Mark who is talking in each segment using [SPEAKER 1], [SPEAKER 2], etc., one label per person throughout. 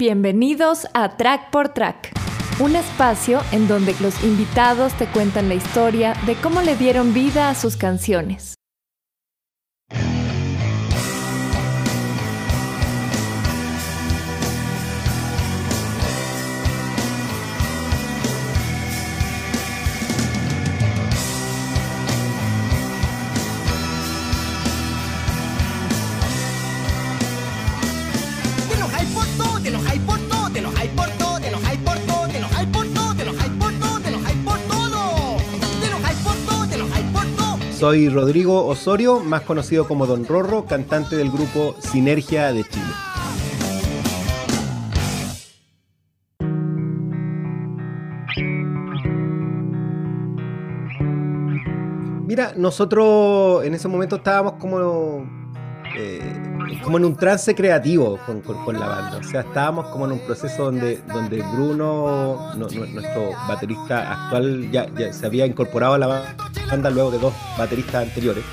[SPEAKER 1] Bienvenidos a Track por Track, un espacio en donde los invitados te cuentan la historia de cómo le dieron vida a sus canciones.
[SPEAKER 2] Soy Rodrigo Osorio, más conocido como Don Rorro, cantante del grupo Sinergia de Chile. Mira, nosotros en ese momento estábamos como, eh, como en un trance creativo con, con- la banda. O sea, estábamos como en un proceso donde, donde Bruno, no- no- nuestro baterista actual, ya se había incorporado a la banda luego de dos bateristas anteriores.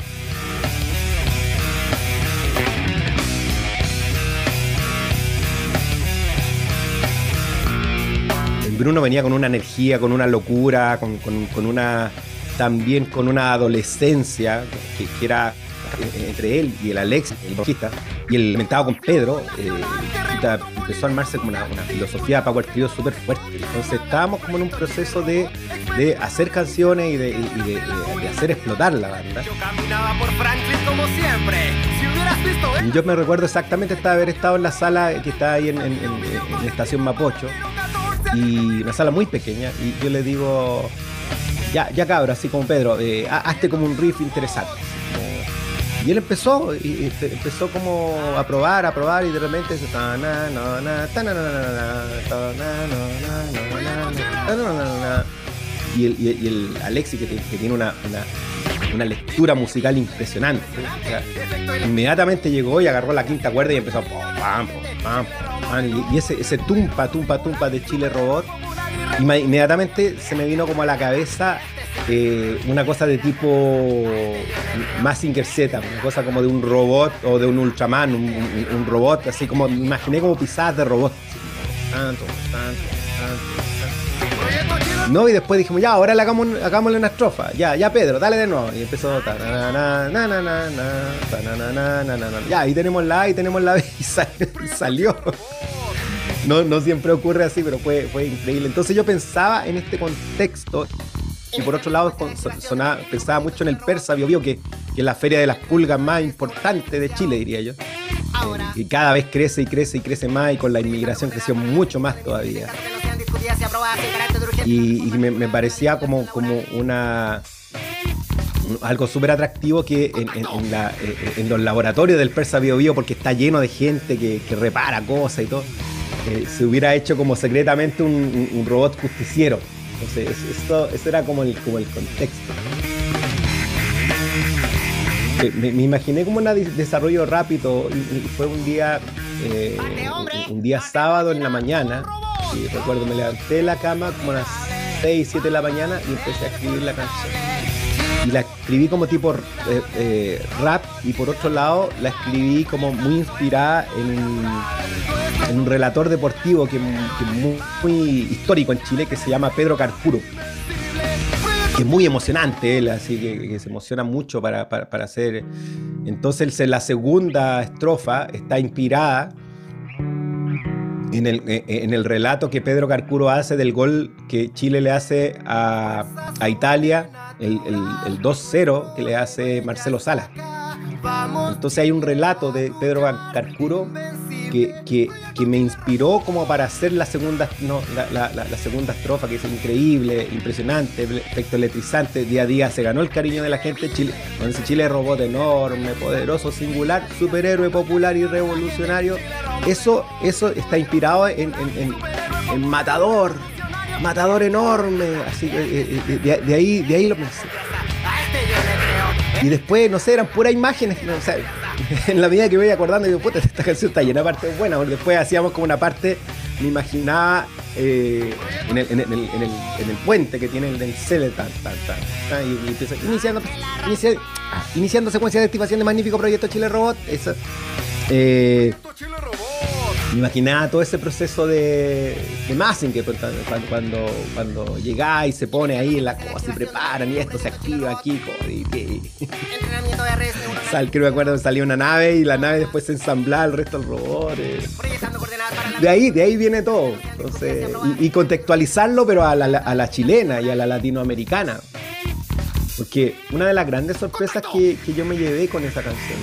[SPEAKER 2] Bruno venía con una energía, con una locura, con, con- una también con una adolescencia que, era eh, entre él y el Alex, el bajista, y el inventado con Pedro, eh, puta, empezó a armarse como una, una filosofía Power Trio súper fuerte. Entonces estábamos como en un proceso de, de hacer canciones y de, y de- hacer explotar la banda.
[SPEAKER 3] Yo caminaba por Franklin como siempre. Si hubieras visto el
[SPEAKER 2] Yo me recuerdo exactamente de haber estado en la sala que está ahí en, en- en- en Estación Mapocho, y una sala muy pequeña, y yo le digo, ya, ya cabro, así como Pedro, eh, ha- hazte como un riff interesante. Y él empezó, y, y este, empezó como a probar, a probar, y de repente se. Y el, y el- y el que, tiene- que tiene una, una, una lectura musical impresionante, o sea, inmediatamente llegó y agarró la quinta cuerda y empezó pam, pam, pam, y, ese, ese tumpa, tumpa, tumpa de Chile Robot, inmediatamente se me vino como a la cabeza eh, una cosa de tipo Mazinger Z, una cosa como de un robot o de un Ultraman, un, robot, así como, me imaginé como pisadas de robot. tanto, tanto, tanto. No, y después dijimos, ya, ahora le hagamos, hagámosle una estrofa. Ya, ya, Pedro, dale de nuevo. Y empezó. Ya, ahí tenemos la A y tenemos la B. Y sal- salió. No, no siempre ocurre así, pero fue, fue increíble. Entonces yo pensaba en este contexto. Y por otro lado, sonaba- pensaba mucho en el persa Bio Bio, que, que es la feria de las pulgas más importante de Chile, diría yo. Eh, y cada vez crece y crece y crece más, y con la inmigración creció mucho más todavía y, y me, me parecía como, como una algo súper atractivo que en, en- en la- eh, en los laboratorios del Persa Bio Bio, porque está lleno de gente que, que repara cosas y todo, eh, se hubiera hecho como secretamente un robot justiciero. Entonces, es- esto, eso era como el, como el contexto. Me, me imaginé como un de- desarrollo rápido y, y fue un día, eh, un, un día sábado en la mañana. Y recuerdo, me levanté de la cama como a las 6, 7 de la mañana y empecé a escribir la canción. Y la escribí como tipo eh, eh, rap y por otro lado la escribí como muy inspirada en un, relator deportivo que, que muy, muy histórico en Chile que se llama Pedro Carcuro que es muy emocionante él, así que, que se emociona mucho para, para, para hacer. Entonces la segunda estrofa está inspirada en el, eh, en el relato que Pedro Carcuro hace del gol que Chile le hace a, a Italia, el, el- el 2-0 que le hace Marcelo Sala. Entonces hay un relato de Pedro Carcuro que, que- me inspiró como para hacer la segunda, no, la, la- segunda estrofa, que es increíble, impresionante, efecto. Día a día se ganó el cariño de la gente. Chile, donde dice Chile robot enorme, poderoso, singular, superhéroe popular y revolucionario. Eso, eso está inspirado en, en- en- Matador. Matador enorme, así que eh, eh, de, de ahí, de ahí lo pensé. Y después, no sé, eran puras imágenes. no, o en la medida que voy acordando, digo, puta, esta canción está llena de partes buenas. Porque después hacíamos como una parte, me imaginaba eh, en, el, en, el, en, el, en el puente que tiene el del Cele, tan, tan, tan, y empieza, iniciando, inicia- ah, iniciando secuencia de activación de magnífico proyecto Chile Robot. Eso. Eh, Me imaginaba todo ese proceso de, de Massing, que cuando, cuando, cuando llegáis, se pone ahí en la cosa, se preparan y esto se activa aquí. Y, y, sal, creo que me acuerdo, salía una nave y la nave después se ensamblaba el resto del robot. eh. De ahí, de ahí viene todo. Entonces, y, y contextualizarlo, pero a la, a la chilena y a la latinoamericana. Porque una de las grandes sorpresas que, que yo me llevé con esa canción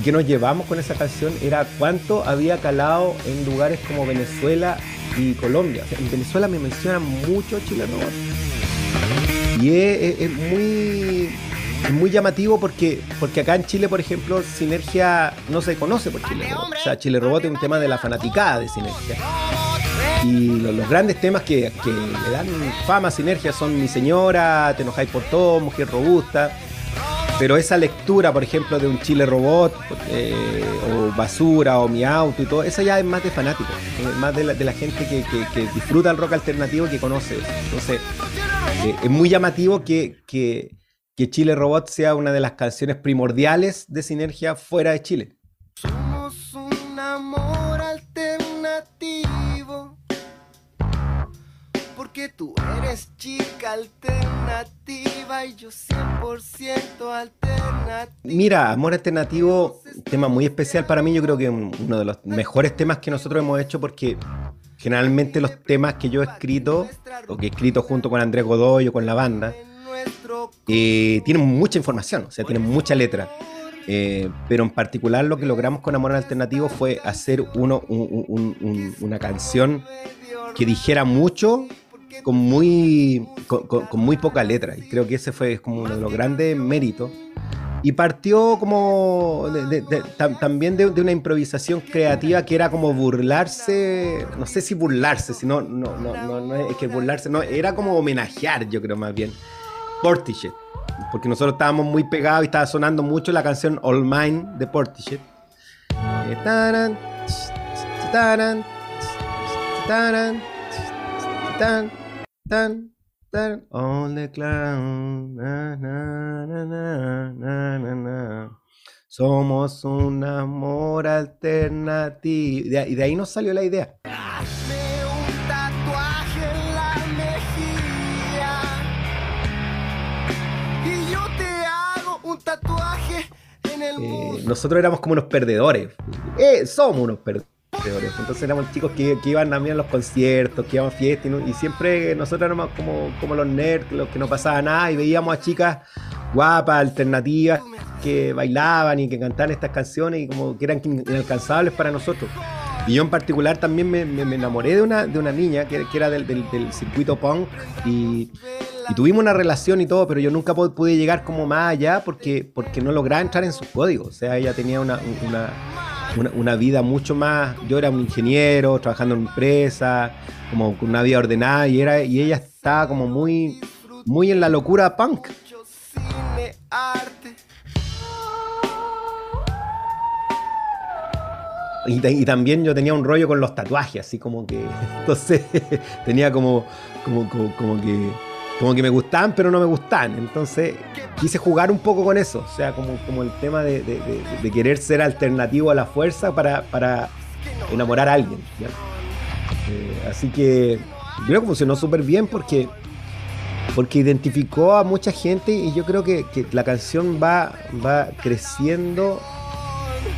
[SPEAKER 2] y que nos llevamos con esa canción era cuánto había calado en lugares como Venezuela y Colombia. En Venezuela me mencionan mucho Chile Robot. Y es, muy, muy llamativo porque, porque acá en Chile, por ejemplo, Sinergia no se conoce por Chile Robot. O sea, Chile Robot es un tema de la fanaticada de Sinergia. Y lo- los, grandes temas que, que le dan fama a Sinergia son Mi Señora, Te enojáis por todo, Mujer Robusta. Pero esa lectura, por ejemplo, de un Chile Robot, eh, o Basura, o Mi Auto y todo, esa ya es más de fanáticos, es más de la, gente que, disfruta el rock alternativo y que conoce. Entonces, eh, es muy llamativo que Chile Robot sea una de las canciones primordiales de Sinergia fuera de Chile.
[SPEAKER 3] Eres chica alternativa y yo 100% alternativa.
[SPEAKER 2] Mira, Amor Alternativo, tema muy especial para mí, yo creo que uno de los mejores temas que nosotros hemos hecho porque generalmente los temas que yo he escrito, o que he escrito junto con Andrés Godoy o con la banda, eh, tienen mucha información, o sea, tienen mucha letra. Eh, pero en particular lo que logramos con Amor Alternativo fue hacer uno, un- un- un- una canción que dijera mucho con muy, con, con- con muy poca letra. Y creo que ese fue como uno de los grandes méritos. Y partió como de- de- de- tam- también de, una improvisación creativa que era como burlarse, no sé si burlarse, sino no, no, no, no es que burlarse, no, era como homenajear, yo creo más bien, Portishead. Porque nosotros estábamos muy pegados y estaba sonando mucho la canción All Mine de Portishead. Eh, taran, taran, taran, tan, tan, all the clown, na, na, na, na, na, na, na. Somos un amor alternativo. Y de, de ahí nos salió la idea.
[SPEAKER 3] Hazme un tatuaje en la mejilla. Y yo te hago un tatuaje en el
[SPEAKER 2] Eh, nosotros éramos como unos perdedores. Eh, somos unos perdedores. Entonces éramos chicos que, iban también a los conciertos, que iban a fiestas y, siempre nosotros éramos como, los nerds, los que no pasaba nada y veíamos a chicas guapas, alternativas, que bailaban y que cantaban estas canciones y como que eran inalcanzables para nosotros. Y yo en particular también me, enamoré de una, de una niña que, era del, circuito punk y, tuvimos una relación y todo, pero yo nunca pu- pude llegar como más allá porque, porque no lograba entrar en sus códigos. O sea, ella tenía una, una, vida mucho más. Yo era un ingeniero, trabajando en una empresa, como con una vida ordenada, y, era, y ella estaba como muy, muy en la locura punk. Y también yo tenía un rollo con los tatuajes, así como que. Entonces tenía como, como, como, como que. Como que me gustaban, pero no me gustaban. Entonces quise jugar un poco con eso. O sea, como, como el tema de, de- querer ser alternativo a la fuerza para, para enamorar a alguien. Eh, así que creo que funcionó súper bien porque, porque identificó a mucha gente y yo creo que, que la canción va, va creciendo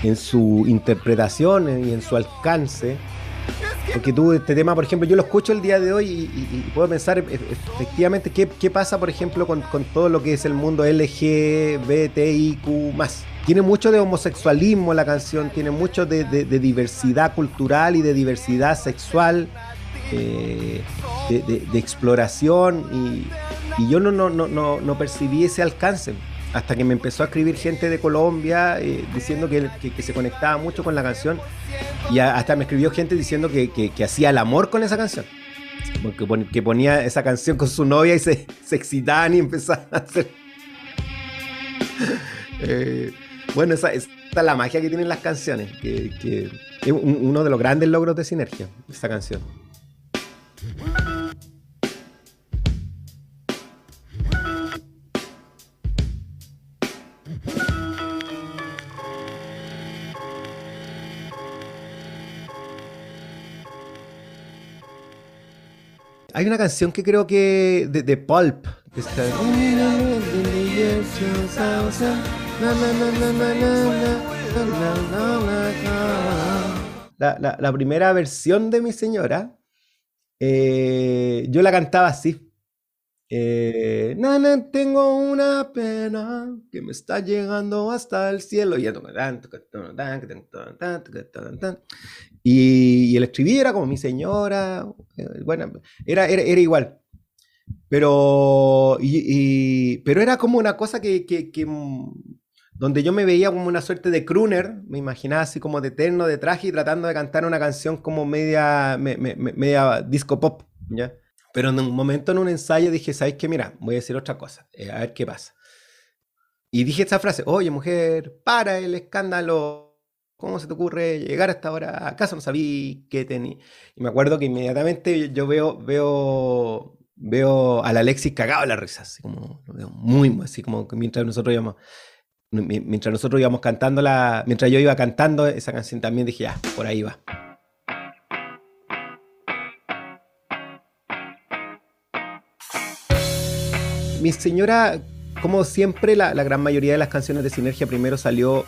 [SPEAKER 2] en su interpretación y en su alcance. Porque tú, este tema, por ejemplo, yo lo escucho el día de hoy y, puedo pensar e- efectivamente qué, pasa, por ejemplo, con, todo lo que es el mundo LGBTIQ. Tiene mucho de homosexualismo la canción, tiene mucho de, diversidad cultural y de diversidad sexual, eh, de, exploración. Y, yo no percibí ese alcance hasta que me empezó a escribir gente de Colombia eh, diciendo que, se conectaba mucho con la canción y hasta me escribió gente diciendo que, hacía el amor con esa canción. Que ponía esa canción con su novia y se, excitaban y empezaban a hacer... Eh, bueno, esa, esa es la magia que tienen las canciones, que, es un- uno de los grandes logros de Sinergia, esta canción. Hay una canción que creo que de, de Pulp. que está- La, la- la primera versión de mi señora, eh, yo la cantaba así. Eh, nana, tengo una pena que me está llegando hasta el cielo. Y, y, el estribillo era como mi señora. eh, Bueno, era, era, era igual. Pero, y- y- pero era como una cosa que, que- que, mm, donde yo me veía como una suerte de crooner, me imaginaba así como de eterno de traje y tratando de cantar una canción como media, me- me- me- media disco pop, ¿ya? Pero en un momento en un ensayo dije, ¿sabes qué? Mira, voy a decir otra cosa, eh, a ver qué pasa. Y dije esta frase, oye mujer, para el escándalo, ¿cómo se te ocurre llegar a esta hora? ¿Acaso no sabí que tenía? Y me acuerdo que inmediatamente yo veo, veo, veo al Alexis cagado en la risa, así como, muy, así como que mientras nosotros íbamos, mi- mientras nosotros íbamos cantando la, mientras yo iba cantando esa canción también dije, ya, por ahí va. Mi señora, como siempre, la, gran mayoría de las canciones de Sinergia primero salió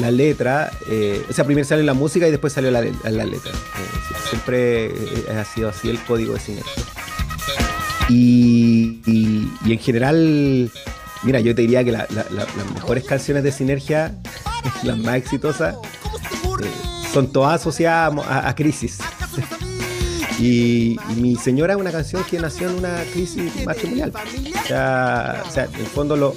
[SPEAKER 2] la letra, eh, o sea, primero salió la música y después salió la, la letra. Eh, siempre eh, ha sido así el código de Sinergia. Y, en general, mira, yo te diría que la- la- la- las mejores canciones de Sinergia, las más exitosas, son todas asociadas a, a crisis. Y, mi señora es una canción que nació en una crisis matrimonial. O sea, o sea, en el fondo lo,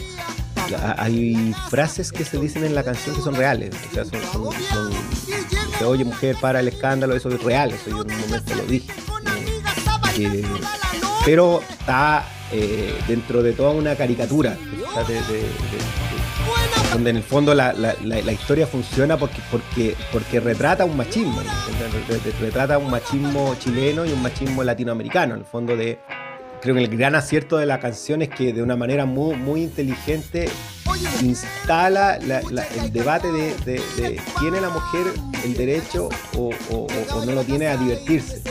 [SPEAKER 2] hay frases que se dicen en la canción que son reales. O sea, son, oye mujer, para el escándalo, eso es real, eso yo en un momento lo dije. Eh, pero está eh, dentro de toda una caricatura. de- de- donde en el fondo la, la- la- historia funciona porque, porque, porque retrata un machismo, retrata un machismo chileno y un machismo latinoamericano, en el fondo de... Creo que el gran acierto de la canción es que de una manera muy, muy inteligente instala la- la- el debate de, de- ¿tiene la mujer el derecho o- o no lo tiene a divertirse?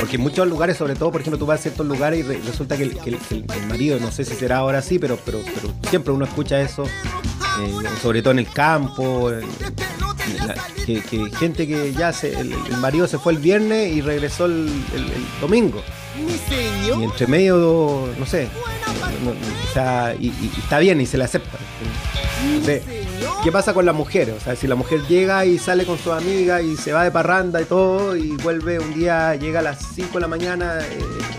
[SPEAKER 2] Porque en muchos lugares, sobre todo, por ejemplo, tú vas a ciertos lugares y re- resulta que el, que el- que el- el marido, no sé si será ahora así, pero, pero, pero siempre uno escucha eso, eh, sobre todo en el campo, la- que, que gente que ya se, el, el marido se fue el viernes y regresó el, el- el domingo. Y entre medio, no sé, no- no- o sea, y, y- y está bien y se le acepta. No sé, ¿Qué pasa con la mujer? O sea, si la mujer llega y sale con su amiga y se va de parranda y todo y vuelve un día, llega a las 5 de la mañana, eh,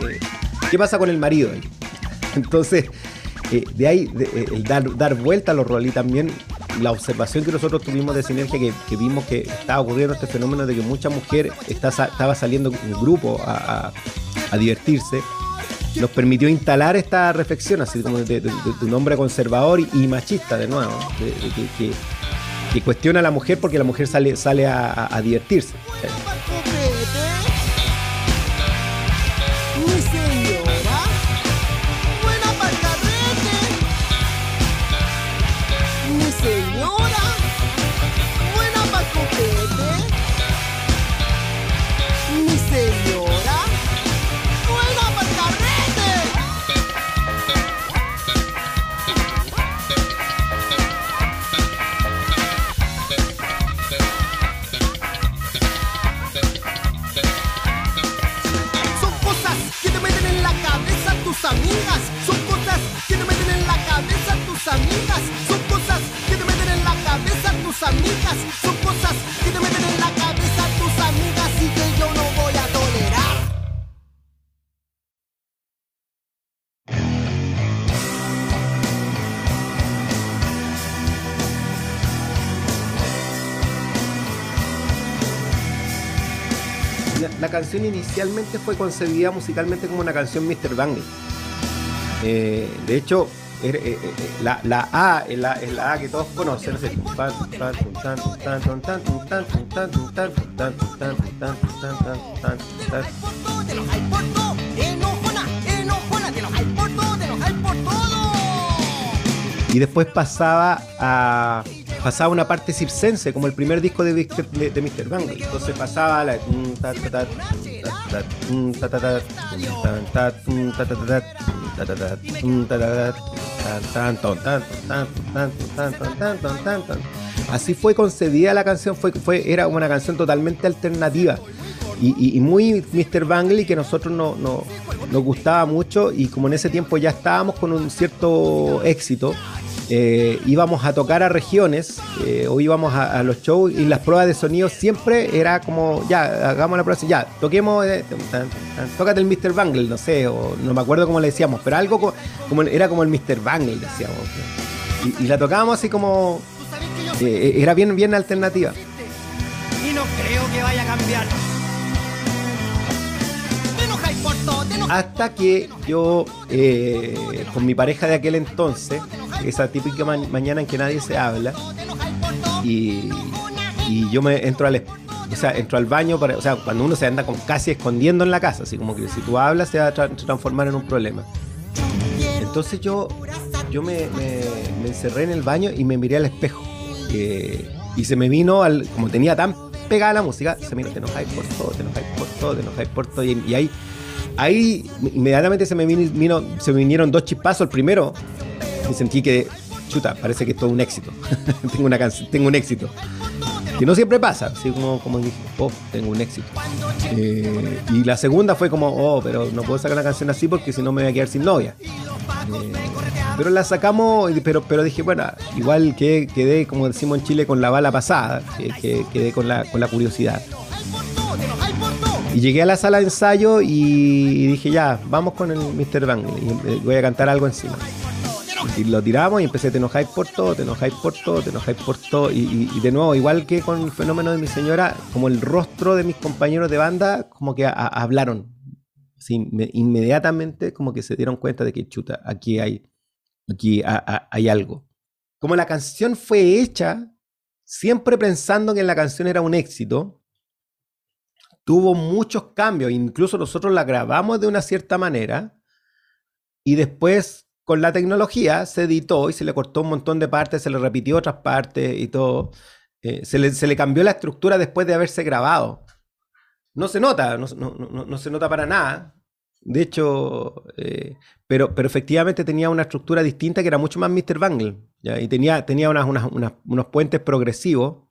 [SPEAKER 2] eh, ¿qué pasa con el marido? Entonces, eh, de ahí de- eh, el dar, dar vuelta a los roles también la observación que nosotros tuvimos de sinergia, que, vimos que estaba ocurriendo este fenómeno de que mucha mujer estaba saliendo en grupo a divertirse, nos permitió instalar esta reflexión, así como de, de- un hombre conservador y, machista, de nuevo, que, cuestiona a la mujer porque la mujer sale, sale a, divertirse.
[SPEAKER 3] La
[SPEAKER 2] canción inicialmente fue concebida musicalmente como una canción Mr. Dangle. De hecho, la, A es la, A que todos conocen. Y después pasaba a pasaba una parte circense, como el primer disco de, de, de Mr. Bangle. Entonces pasaba la. Así fue concebida la canción, fue, fue, era una canción totalmente alternativa y, muy Mr. Bangley que nosotros no, nos gustaba mucho y como en ese tiempo ya estábamos con un cierto éxito, eh, íbamos a tocar a regiones eh, o íbamos a, los shows y las pruebas de sonido siempre era como, ya, hagamos la prueba, ya, toquemos, eh, tócate el Mr. Bangle, no sé, o no me acuerdo cómo le decíamos, pero algo como, era como el Mr. Bangle, decíamos. Y, la tocábamos así como, era bien, bien alternativa.
[SPEAKER 3] Y no creo que vaya a cambiar.
[SPEAKER 2] Hasta que yo, eh, con mi pareja de aquel entonces, esa típica mañana en que nadie se habla, y, yo me entro al, o sea, entro al baño, para, o sea, cuando uno se anda con, casi escondiendo en la casa, así como que si tú hablas se va a transformar en un problema. Entonces yo, yo me, encerré en el baño y me miré al espejo. Y se me vino, al, como tenía tan pegada la música, se me vino, te enojáis por todo, te enojáis por todo, te enojáis por todo. y ahí ahí inmediatamente se me, vino, se me vinieron dos chispazos. El primero, y sentí que, chuta, parece que es todo un éxito. tengo, una tengo un éxito. Que no siempre pasa, así como, como dije, oh, tengo un éxito. Eh, y la segunda fue como, oh, pero no puedo sacar una canción así porque si no me voy a quedar sin novia. Eh, pero la sacamos, pero, pero dije, bueno, igual que quedé, como decimos en Chile, con la bala pasada, que, quedé con la, con la curiosidad. Y llegué a la sala de ensayo y dije, ya, vamos con el Mr. Bang y voy a cantar algo encima. Y lo tiramos y empecé, te enojáis por todo, te enojáis por todo, te enojáis por todo. Y, de nuevo, igual que con el fenómeno de mi señora, como el rostro de mis compañeros de banda, como que hablaron. inmediatamente como que se dieron cuenta de que chuta, aquí hay, aquí hay algo. Como la canción fue hecha, siempre pensando que la canción era un éxito, tuvo muchos cambios, incluso nosotros la grabamos de una cierta manera y después con la tecnología se editó y se le cortó un montón de partes, se le repitió otras partes y todo. Eh, se, le, cambió la estructura después de haberse grabado. No se nota, no, se nota para nada. De hecho, eh, pero, pero efectivamente tenía una estructura distinta que era mucho más Mr. Bangle. Y tenía, tenía unos puentes progresivos.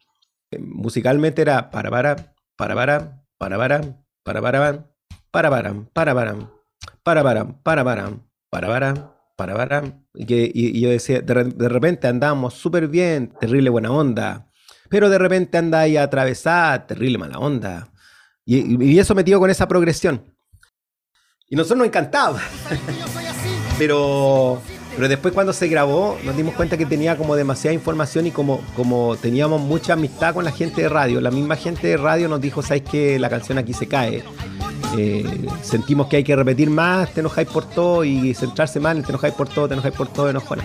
[SPEAKER 2] Eh, musicalmente era para, para, para, para, para barán, para barán, para barán, para barán, para barán, para barán, para barán, para barán. Y, yo decía, de, de repente andábamos súper bien, terrible buena onda, pero de repente anda ahí atravesada, terrible mala onda. Y, y eso metido con esa progresión. Y nosotros nos encantaba. pero pero después cuando se grabó nos dimos cuenta que tenía como demasiada información y como, como teníamos mucha amistad con la gente de radio, la misma gente de radio nos dijo, ¿sabes que La canción aquí se cae. Eh, sentimos que hay que repetir más, te enojáis por todo y centrarse más en te enojáis por todo, te enojáis por todo, enojáis.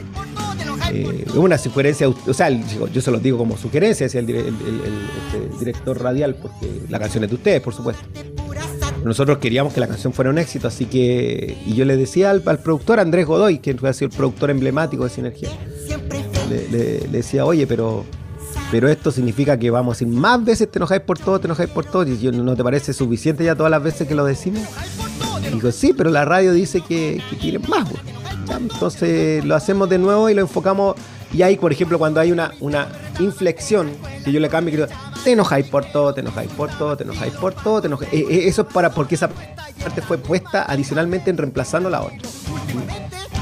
[SPEAKER 2] Eh, una sugerencia, o sea, yo se los digo como sugerencia, decía el, este, director radial, porque la canción es de ustedes, por supuesto. Nosotros queríamos que la canción fuera un éxito, así que. Y yo le decía al, productor Andrés Godoy, que ha sido el productor emblemático de Sinergia, le, decía, oye, pero. Pero esto significa que vamos a ir más veces te enojáis por todo, te enojáis por todo. Y yo, ¿no te parece suficiente ya todas las veces que lo decimos? Y digo, sí, pero la radio dice que, quieren más. Entonces lo hacemos de nuevo y lo enfocamos. Y ahí, por ejemplo, cuando hay una, una inflexión, que yo le cambio y digo, te enojáis por todo, te enojáis por todo, te enojáis por todo, te enojáis. Eh, eh, eso es para porque esa parte fue puesta adicionalmente en reemplazando la otra.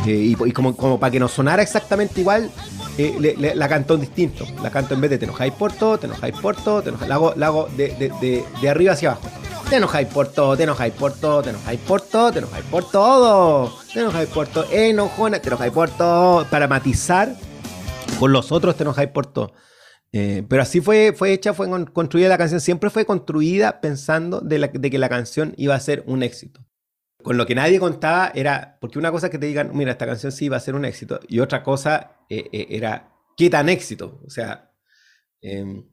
[SPEAKER 2] Eh, y, como, como, para que nos sonara exactamente igual, la cantó distinto. La canto en vez de te enojáis por todo, te enojáis por todo, te enojáis. La hago, la hago de, arriba hacia abajo. Te enojáis por todo, te enojáis por todo, te enojáis por todo, te enojáis por todo, te enojáis por todo, enojona, te enojáis por todo, para matizar con los otros te enojáis por todo. Eh, pero así fue, fue hecha, fue construida la canción. Siempre fue construida pensando de, que la canción iba a ser un éxito. Con lo que nadie contaba era, porque una cosa es que te digan, mira, esta canción sí va a ser un éxito, y otra cosa eh, eh, era, ¿qué tan éxito? O sea, em,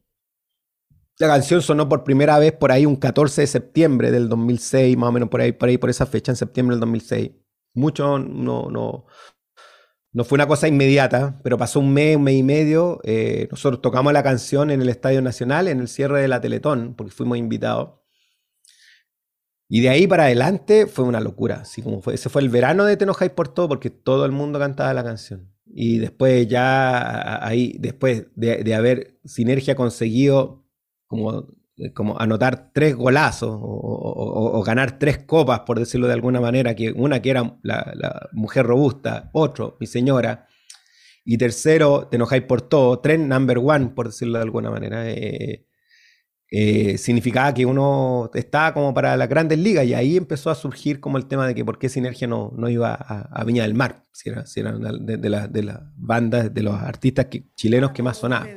[SPEAKER 2] la canción sonó por primera vez por ahí un 14 de septiembre del 2006, más o menos por ahí, por ahí, por esa fecha, en septiembre del 2006. Muchos no, no, no fue una cosa inmediata, pero pasó un mes, un mes y medio. eh, nosotros tocamos la canción en el Estadio Nacional, en el cierre de la Teletón, porque fuimos invitados. Y de ahí para adelante fue una locura. Así como fue, ese fue el verano de Te por todo, porque todo el mundo cantaba la canción. Y después ya ahí, después de, de haber Sinergia conseguido como, como anotar tres golazos o, ganar tres copas, por decirlo de alguna manera, que una que era la, la mujer robusta, otro, mi señora, y tercero, te enojáis por todo, tres number one, por decirlo de alguna manera. eh, eh, significaba que uno estaba como para las grandes ligas y ahí empezó a surgir como el tema de que por qué Sinergia no, no iba a, Viña del Mar, si era, si era de, las- de las bandas, de los artistas chilenos que más sonaban.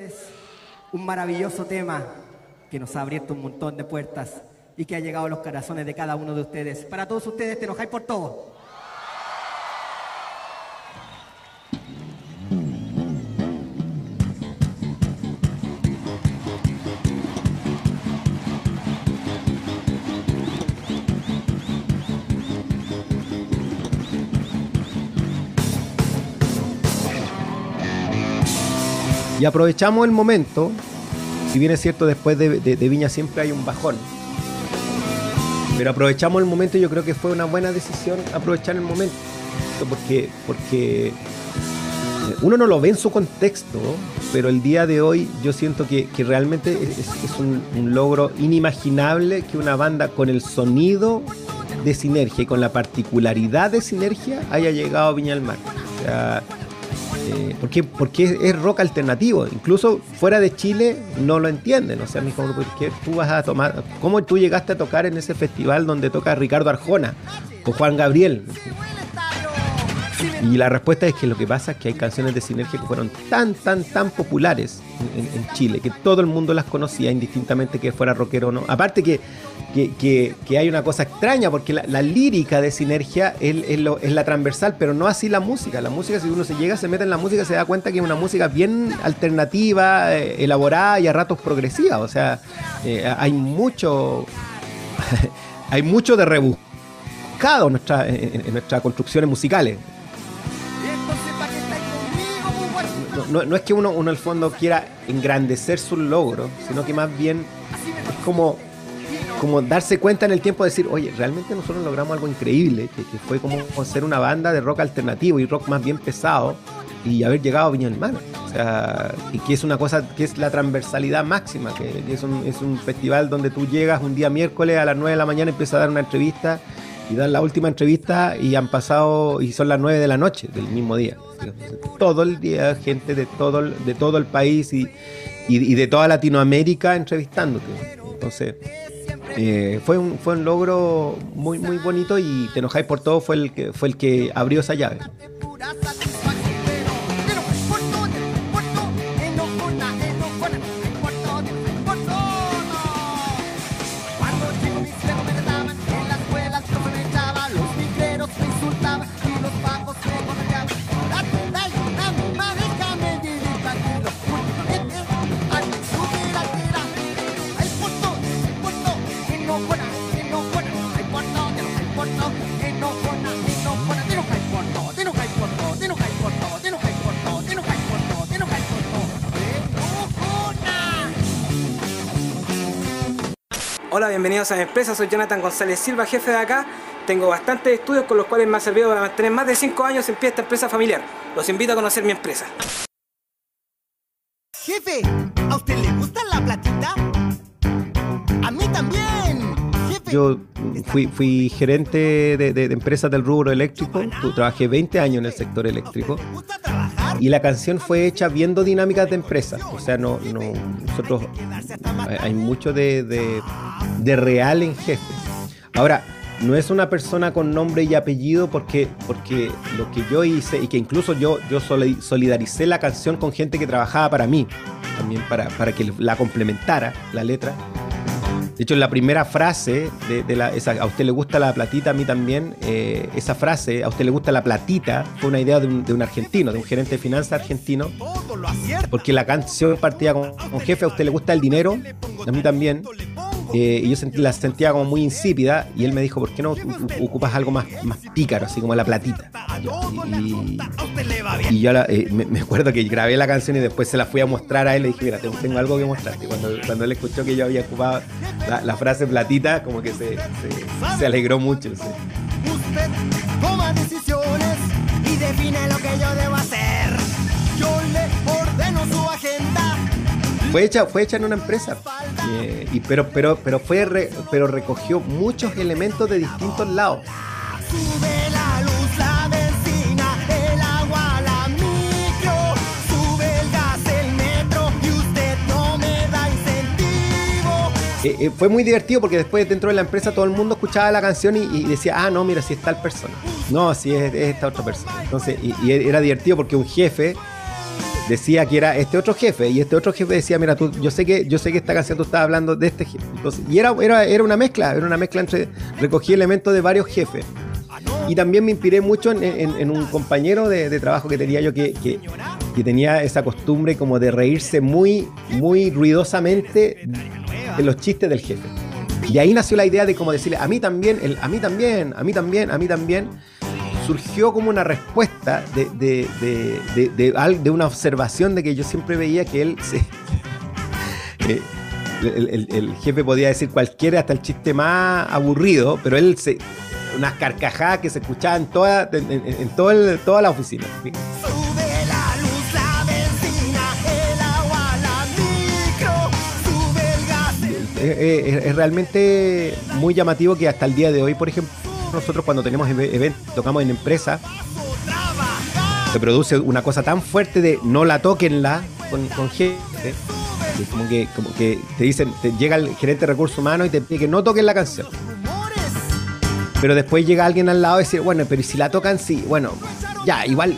[SPEAKER 4] un maravilloso tema que nos ha abierto un montón de puertas y que ha llegado a los corazones de cada uno de ustedes. Para todos ustedes, te enojáis por todo.
[SPEAKER 2] Y aprovechamos el momento, si bien es cierto, después de, Viña siempre hay un bajón. Pero aprovechamos el momento yo creo que fue una buena decisión aprovechar el momento. Porque, porque eh, uno no lo ve en su contexto, pero el día de hoy yo siento que, que realmente es, un, logro inimaginable que una banda con el sonido de sinergia y con la particularidad de sinergia haya llegado a Viña del Mar. Eh, porque, porque es rock alternativo. Incluso fuera de Chile no lo entienden. O sea, me dijo, ¿por qué tú vas a tomar? ¿Cómo tú llegaste a tocar en ese festival donde toca Ricardo Arjona o Juan Gabriel? Y la respuesta es que lo que pasa es que hay canciones de Sinergia que fueron tan, tan, tan populares en, Chile, que todo el mundo las conocía, indistintamente que fuera rockero o no. Aparte que, que, hay una cosa extraña, porque la, la lírica de Sinergia es, la transversal, pero no así la música. La música, si uno se llega, se mete en la música, se da cuenta que es una música bien alternativa, eh, elaborada y a ratos progresiva. O sea, eh, hay mucho... hay mucho de rebuscado en nuestras construcciones musicales. No, no- es que uno, uno al fondo quiera engrandecer sus logros, sino que más bien es como, como darse cuenta en el tiempo de decir, oye, realmente nosotros logramos algo increíble, que, fue como ser una banda de rock alternativo y rock más bien pesado y haber llegado a Viña del Mar. O sea, y que es una cosa que es la transversalidad máxima, que, es, un, es un festival donde tú llegas un día miércoles a las 9 de la mañana, empiezas a dar una entrevista y dan la última entrevista y han pasado y son las 9 de la noche del mismo día. Todo el día gente de todo de todo el país y, y- y de toda Latinoamérica entrevistándote. Entonces, eh, fue, un, fue un logro muy muy bonito y Te enojáis por todo fue el que fue el que abrió esa llave.
[SPEAKER 5] Bienvenidos a mi empresa, soy Jonathan González Silva, jefe de acá. Tengo bastantes estudios con los cuales me ha servido para mantener más de 5 años en pie esta empresa familiar. Los invito a conocer mi empresa.
[SPEAKER 3] Jefe, ¿a usted le gusta la platita? A mí también. Jefe.
[SPEAKER 2] Yo fui, fui gerente de, de- de empresas del rubro eléctrico, trabajé 20 años en el sector eléctrico
[SPEAKER 3] ¿Le gusta trabajar?
[SPEAKER 2] Y la canción fue hecha viendo dinámicas de empresas. O sea, no, no nosotros hay, mucho de, de- de real en jefe. Ahora, no es una persona con nombre y apellido porque, porque lo que yo hice y que incluso yo, yo soli- solidaricé la canción con gente que trabajaba para mí, también para, para que la complementara la letra. De hecho, la primera frase de, la, esa, a usted le gusta la platita, a mí también, eh, esa frase, a usted le gusta la platita, fue una idea de un, argentino, de un gerente de finanzas argentino, porque la canción partía con, con jefe, a usted le gusta el dinero, a mí también, eh, y yo sentí- la sentía como muy insípida, y él me dijo, ¿por qué no ocupas algo más, más pícaro, así como la platita? Y, yo eh, me, acuerdo que grabé la canción y después se la fui a mostrar a él y le dije, mira, tengo, algo que mostrarte. Cuando, cuando él escuchó que yo había ocupado la, frase platita, como que se, se, alegró mucho.
[SPEAKER 3] Usted toma decisiones y define lo que yo debo hacer. Yo le ordeno su agenda.
[SPEAKER 2] Fue hecha, fue hecha en una empresa, eh, y, pero, pero, pero, fue re- pero recogió muchos elementos de distintos lados. Eh, eh, fue muy divertido porque después dentro de la empresa todo el mundo escuchaba la canción y, y decía, ah, no, mira, si es tal persona. No, si es, es esta otra persona. Entonces, y, y era divertido porque un jefe decía que era este otro jefe y este otro jefe decía, mira, tú, yo sé que yo sé que esta canción tú estás hablando de este jefe. Entonces, y era, era, era una mezcla, era una mezcla entre, recogí elementos de varios jefes. Y también me inspiré mucho en, un compañero de, trabajo que tenía yo que, que- que tenía esa costumbre como de reírse muy, muy ruidosamente de los chistes del jefe. Y ahí nació la idea de como decirle, a mí también, el, a mí también, a mí también, a mí también. Surgió como una respuesta de, de, de, de- una observación de que yo siempre veía que él se... eh, el, el- el jefe podía decir cualquiera, hasta el chiste más aburrido, pero él se... Unas carcajadas que se escuchaban toda, en, en- en todo el- toda la oficina.
[SPEAKER 3] Sube la luz, la benzina, el agua, la micro. Sube el gas, el
[SPEAKER 2] Eh, eh, es, es realmente muy llamativo que hasta el día de hoy, por ejemplo, nosotros cuando tenemos eve- eventos, tocamos en empresa, se produce una cosa tan fuerte de no la toquenla con, con gente. que como que, como que te dicen, te llega el gerente de recursos humanos y te pide que no toquen la canción. Pero después llega alguien al lado y dice, bueno, pero ¿y si la tocan? Sí, bueno, ya, igual.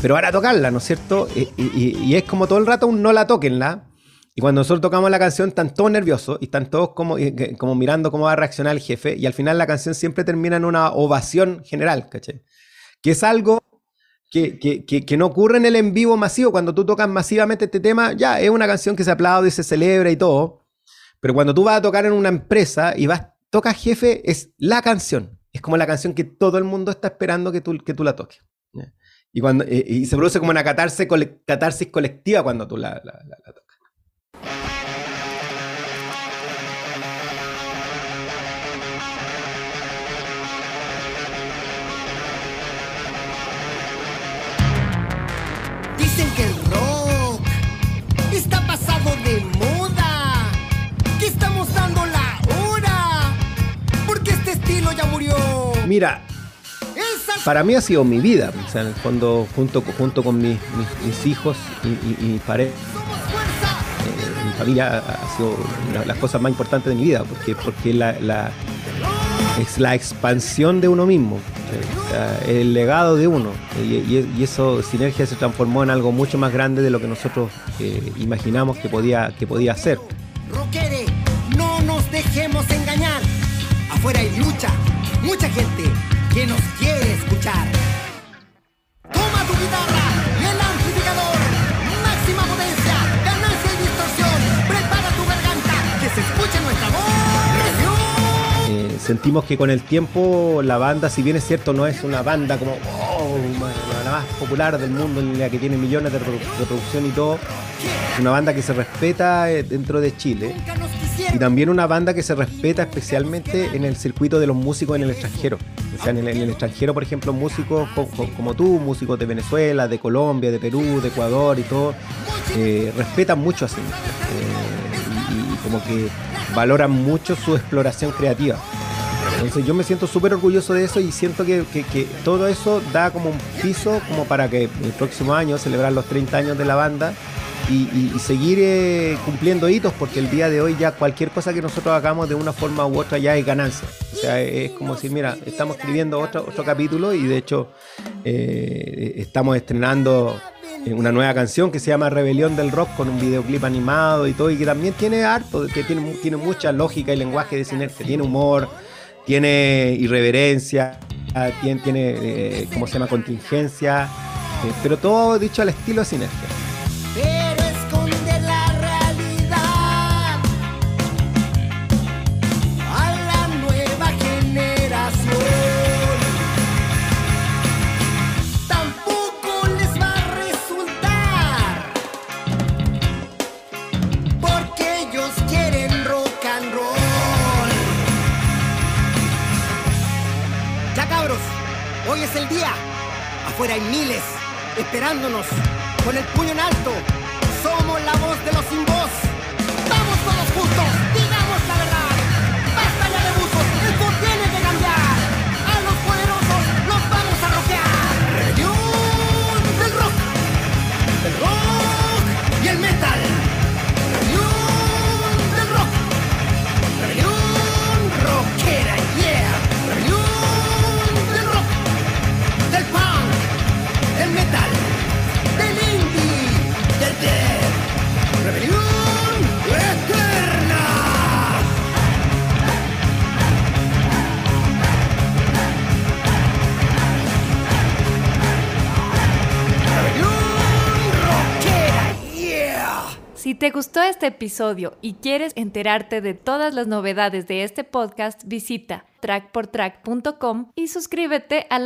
[SPEAKER 2] Pero ahora tocarla, ¿no es cierto? Y- y es como todo el rato un no la toquenla. Cuando nosotros tocamos la canción, están todos nerviosos y están todos como, como mirando cómo va a reaccionar el jefe. Y al final la canción siempre termina en una ovación general, ¿cachai? Que es algo que, que- que- no ocurre en el en vivo masivo. Cuando tú tocas masivamente este tema, ya es una canción que se aplaude y se celebra y todo. Pero cuando tú vas a tocar en una empresa y vas, tocas jefe, es la canción. Es como la canción que todo el mundo está esperando que tú, que tú la toques. Y, cuando, eh, y se produce como una catarsis, cole- catarsis colectiva cuando tú la- la- la tocas.
[SPEAKER 3] Que el rock está pasado de moda. Que estamos dando la hora. Porque este estilo ya murió.
[SPEAKER 2] Mira, para mí ha sido mi vida. O sea, en el fondo, junto, junto con mis, mis- mis hijos y, y- y pareja. eh, mi familia ha- ha sido una de las cosas más importantes de mi vida, porque, porque la, la- es la expansión de uno mismo, sea, el legado de uno. Y, y- eso, Sinergia, se transformó en algo mucho más grande de lo que nosotros eh, imaginamos que podía, que podía ser.
[SPEAKER 3] Rockere, no nos dejemos engañar. Afuera hay lucha, mucha gente que nos quiere escuchar.
[SPEAKER 2] Sentimos que con el tiempo la banda, si bien es cierto, no es una banda como oh, la más popular del mundo, en la que tiene millones de reprodu- reproducción y todo, es una banda que se respeta eh, dentro de Chile. Y también una banda que se respeta especialmente en el circuito de los músicos en el extranjero. O sea, en el, extranjero, por ejemplo, músicos co- co- como tú, músicos de Venezuela, de Colombia, de Perú, de Ecuador y todo, eh, respetan mucho así. y, y como que valoran mucho su exploración creativa. Entonces yo me siento súper orgulloso de eso y siento que, que- que todo eso da como un piso como para que el próximo año celebrar los 30 años de la banda y, seguir eh, cumpliendo hitos porque el día de hoy ya cualquier cosa que nosotros hagamos de una forma u otra ya es ganancia. O sea, es como decir, mira, estamos escribiendo otro, otro capítulo y de hecho eh, estamos estrenando eh, una nueva canción que se llama Rebelión del Rock con un videoclip animado y todo y que también tiene harto, que tiene, tiene mucha lógica y lenguaje de sinergia, tiene humor, tiene irreverencia, tiene, tiene eh, ¿cómo se llama? Contingencia, eh, pero todo dicho al estilo de sinergia.
[SPEAKER 3] Miles esperándonos con el puño en alto. Somos la voz de los sin voz. Vamos todos juntos,
[SPEAKER 1] te gustó este episodio y quieres enterarte de todas las novedades de este podcast, visita trackportrack.com y suscríbete a